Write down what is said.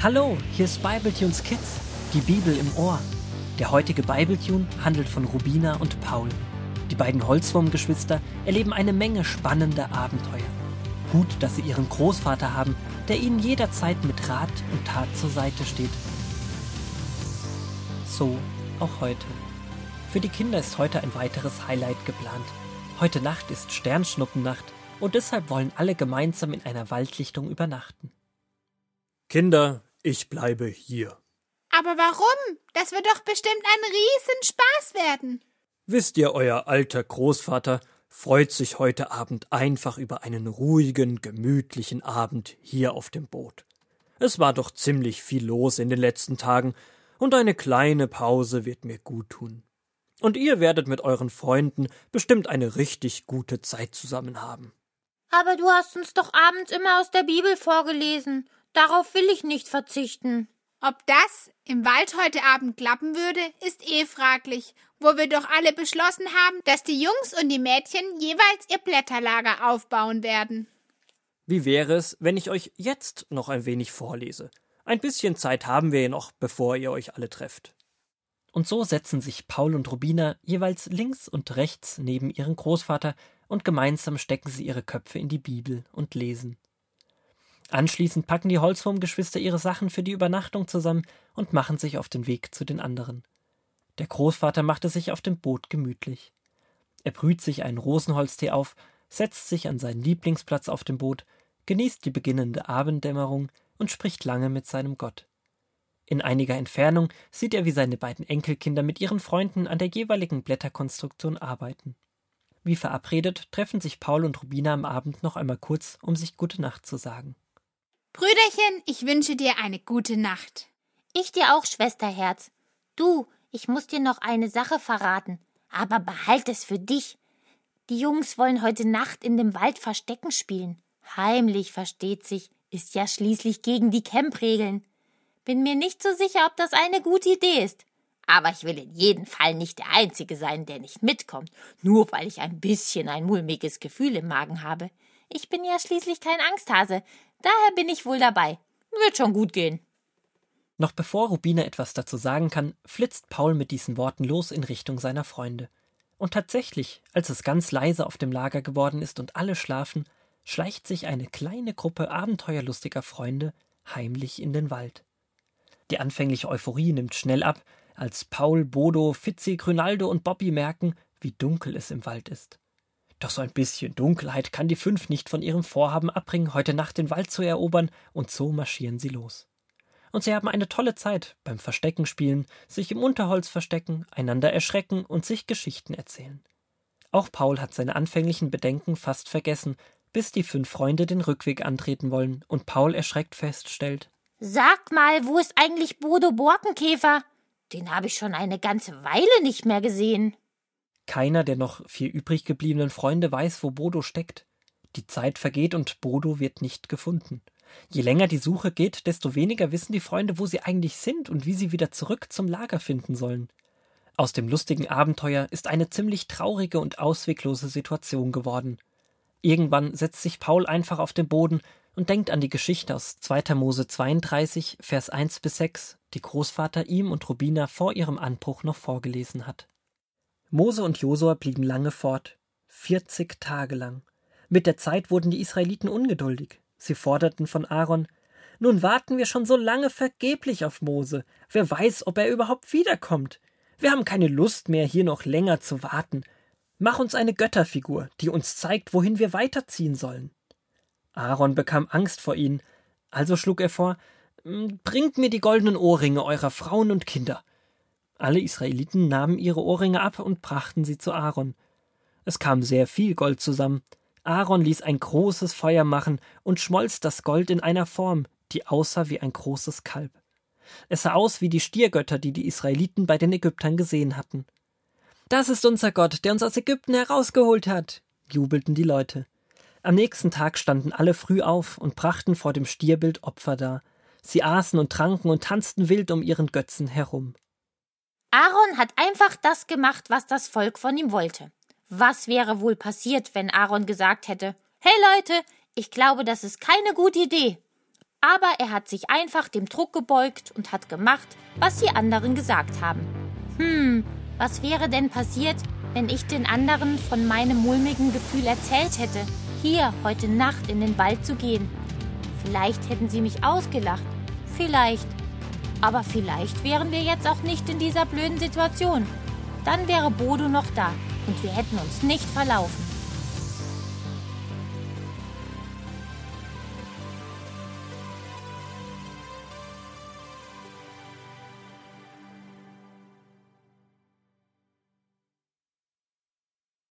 Hallo, hier ist Bibletunes Kids, die Bibel im Ohr. Der heutige Bibletune handelt von Rubina und Paul. Die beiden Holzwurmgeschwister erleben eine Menge spannender Abenteuer. Gut, dass sie ihren Großvater haben, der ihnen jederzeit mit Rat und Tat zur Seite steht. So auch heute. Für die Kinder ist heute ein weiteres Highlight geplant. Heute Nacht ist Sternschnuppennacht und deshalb wollen alle gemeinsam in einer Waldlichtung übernachten. Kinder, ich bleibe hier. Aber warum? Das wird doch bestimmt ein Riesenspaß werden. Wisst ihr, euer alter Großvater freut sich heute Abend einfach über einen ruhigen, gemütlichen Abend hier auf dem Boot. Es war doch ziemlich viel los in den letzten Tagen, und eine kleine Pause wird mir gut tun. Und ihr werdet mit euren Freunden bestimmt eine richtig gute Zeit zusammen haben. Aber du hast uns doch abends immer aus der Bibel vorgelesen. Darauf will ich nicht verzichten. Ob das im Wald heute Abend klappen würde, ist eh fraglich, wo wir doch alle beschlossen haben, dass die Jungs und die Mädchen jeweils ihr Blätterlager aufbauen werden. Wie wäre es, wenn ich euch jetzt noch ein wenig vorlese? Ein bisschen Zeit haben wir ja noch, bevor ihr euch alle trefft. Und so setzen sich Paul und Rubina jeweils links und rechts neben ihren Großvater und gemeinsam stecken sie ihre Köpfe in die Bibel und lesen. Anschließend packen die Holzwurmgeschwister ihre Sachen für die Übernachtung zusammen und machen sich auf den Weg zu den anderen. Der Großvater macht es sich auf dem Boot gemütlich. Er brüht sich einen Rosenholztee auf, setzt sich an seinen Lieblingsplatz auf dem Boot, genießt die beginnende Abenddämmerung und spricht lange mit seinem Gott. In einiger Entfernung sieht er, wie seine beiden Enkelkinder mit ihren Freunden an der jeweiligen Blätterkonstruktion arbeiten. Wie verabredet treffen sich Paul und Rubina am Abend noch einmal kurz, um sich gute Nacht zu sagen. Brüderchen, ich wünsche dir eine gute Nacht. Ich dir auch, Schwesterherz. Du, ich muss dir noch eine Sache verraten, aber behalt es für dich. Die Jungs wollen heute Nacht in dem Wald Verstecken spielen. Heimlich, versteht sich, ist ja schließlich gegen die Campregeln. Bin mir nicht so sicher, ob das eine gute Idee ist. Aber ich will in jedem Fall nicht der Einzige sein, der nicht mitkommt, nur weil ich ein bisschen ein mulmiges Gefühl im Magen habe. Ich bin ja schließlich kein Angsthase, Daher bin ich wohl dabei. Wird schon gut gehen. Noch bevor Rubina etwas dazu sagen kann, flitzt Paul mit diesen Worten los in Richtung seiner Freunde. Und tatsächlich, als es ganz leise auf dem Lager geworden ist und alle schlafen, schleicht sich eine kleine Gruppe abenteuerlustiger Freunde heimlich in den Wald. Die anfängliche Euphorie nimmt schnell ab, als Paul, Bodo, Fitzi, Grünaldo und Bobby merken, wie dunkel es im Wald ist. Doch so ein bisschen Dunkelheit kann die fünf nicht von ihrem Vorhaben abbringen, heute Nacht den Wald zu erobern, und so marschieren sie los. Und sie haben eine tolle Zeit beim Verstecken spielen, sich im Unterholz verstecken, einander erschrecken und sich Geschichten erzählen. Auch Paul hat seine anfänglichen Bedenken fast vergessen, bis die fünf Freunde den Rückweg antreten wollen und Paul erschreckt feststellt: Sag mal, wo ist eigentlich Bodo Borkenkäfer? Den habe ich schon eine ganze Weile nicht mehr gesehen. Keiner der noch vier übrig gebliebenen Freunde weiß, wo Bodo steckt. Die Zeit vergeht und Bodo wird nicht gefunden. Je länger die Suche geht, desto weniger wissen die Freunde, wo sie eigentlich sind und wie sie wieder zurück zum Lager finden sollen. Aus dem lustigen Abenteuer ist eine ziemlich traurige und ausweglose Situation geworden. Irgendwann setzt sich Paul einfach auf den Boden und denkt an die Geschichte aus 2. Mose 32, Vers 1 bis 6, die Großvater ihm und Rubina vor ihrem Anbruch noch vorgelesen hat. Mose und Josua blieben lange fort, vierzig Tage lang. Mit der Zeit wurden die Israeliten ungeduldig. Sie forderten von Aaron Nun warten wir schon so lange vergeblich auf Mose. Wer weiß, ob er überhaupt wiederkommt. Wir haben keine Lust mehr, hier noch länger zu warten. Mach uns eine Götterfigur, die uns zeigt, wohin wir weiterziehen sollen. Aaron bekam Angst vor ihnen, also schlug er vor Bringt mir die goldenen Ohrringe eurer Frauen und Kinder. Alle Israeliten nahmen ihre Ohrringe ab und brachten sie zu Aaron. Es kam sehr viel Gold zusammen. Aaron ließ ein großes Feuer machen und schmolz das Gold in einer Form, die aussah wie ein großes Kalb. Es sah aus wie die Stiergötter, die die Israeliten bei den Ägyptern gesehen hatten. Das ist unser Gott, der uns aus Ägypten herausgeholt hat, jubelten die Leute. Am nächsten Tag standen alle früh auf und brachten vor dem Stierbild Opfer dar. Sie aßen und tranken und tanzten wild um ihren Götzen herum. Aaron hat einfach das gemacht, was das Volk von ihm wollte. Was wäre wohl passiert, wenn Aaron gesagt hätte Hey Leute, ich glaube, das ist keine gute Idee. Aber er hat sich einfach dem Druck gebeugt und hat gemacht, was die anderen gesagt haben. Hm, was wäre denn passiert, wenn ich den anderen von meinem mulmigen Gefühl erzählt hätte, hier heute Nacht in den Wald zu gehen? Vielleicht hätten sie mich ausgelacht. Vielleicht. Aber vielleicht wären wir jetzt auch nicht in dieser blöden Situation. Dann wäre Bodo noch da und wir hätten uns nicht verlaufen.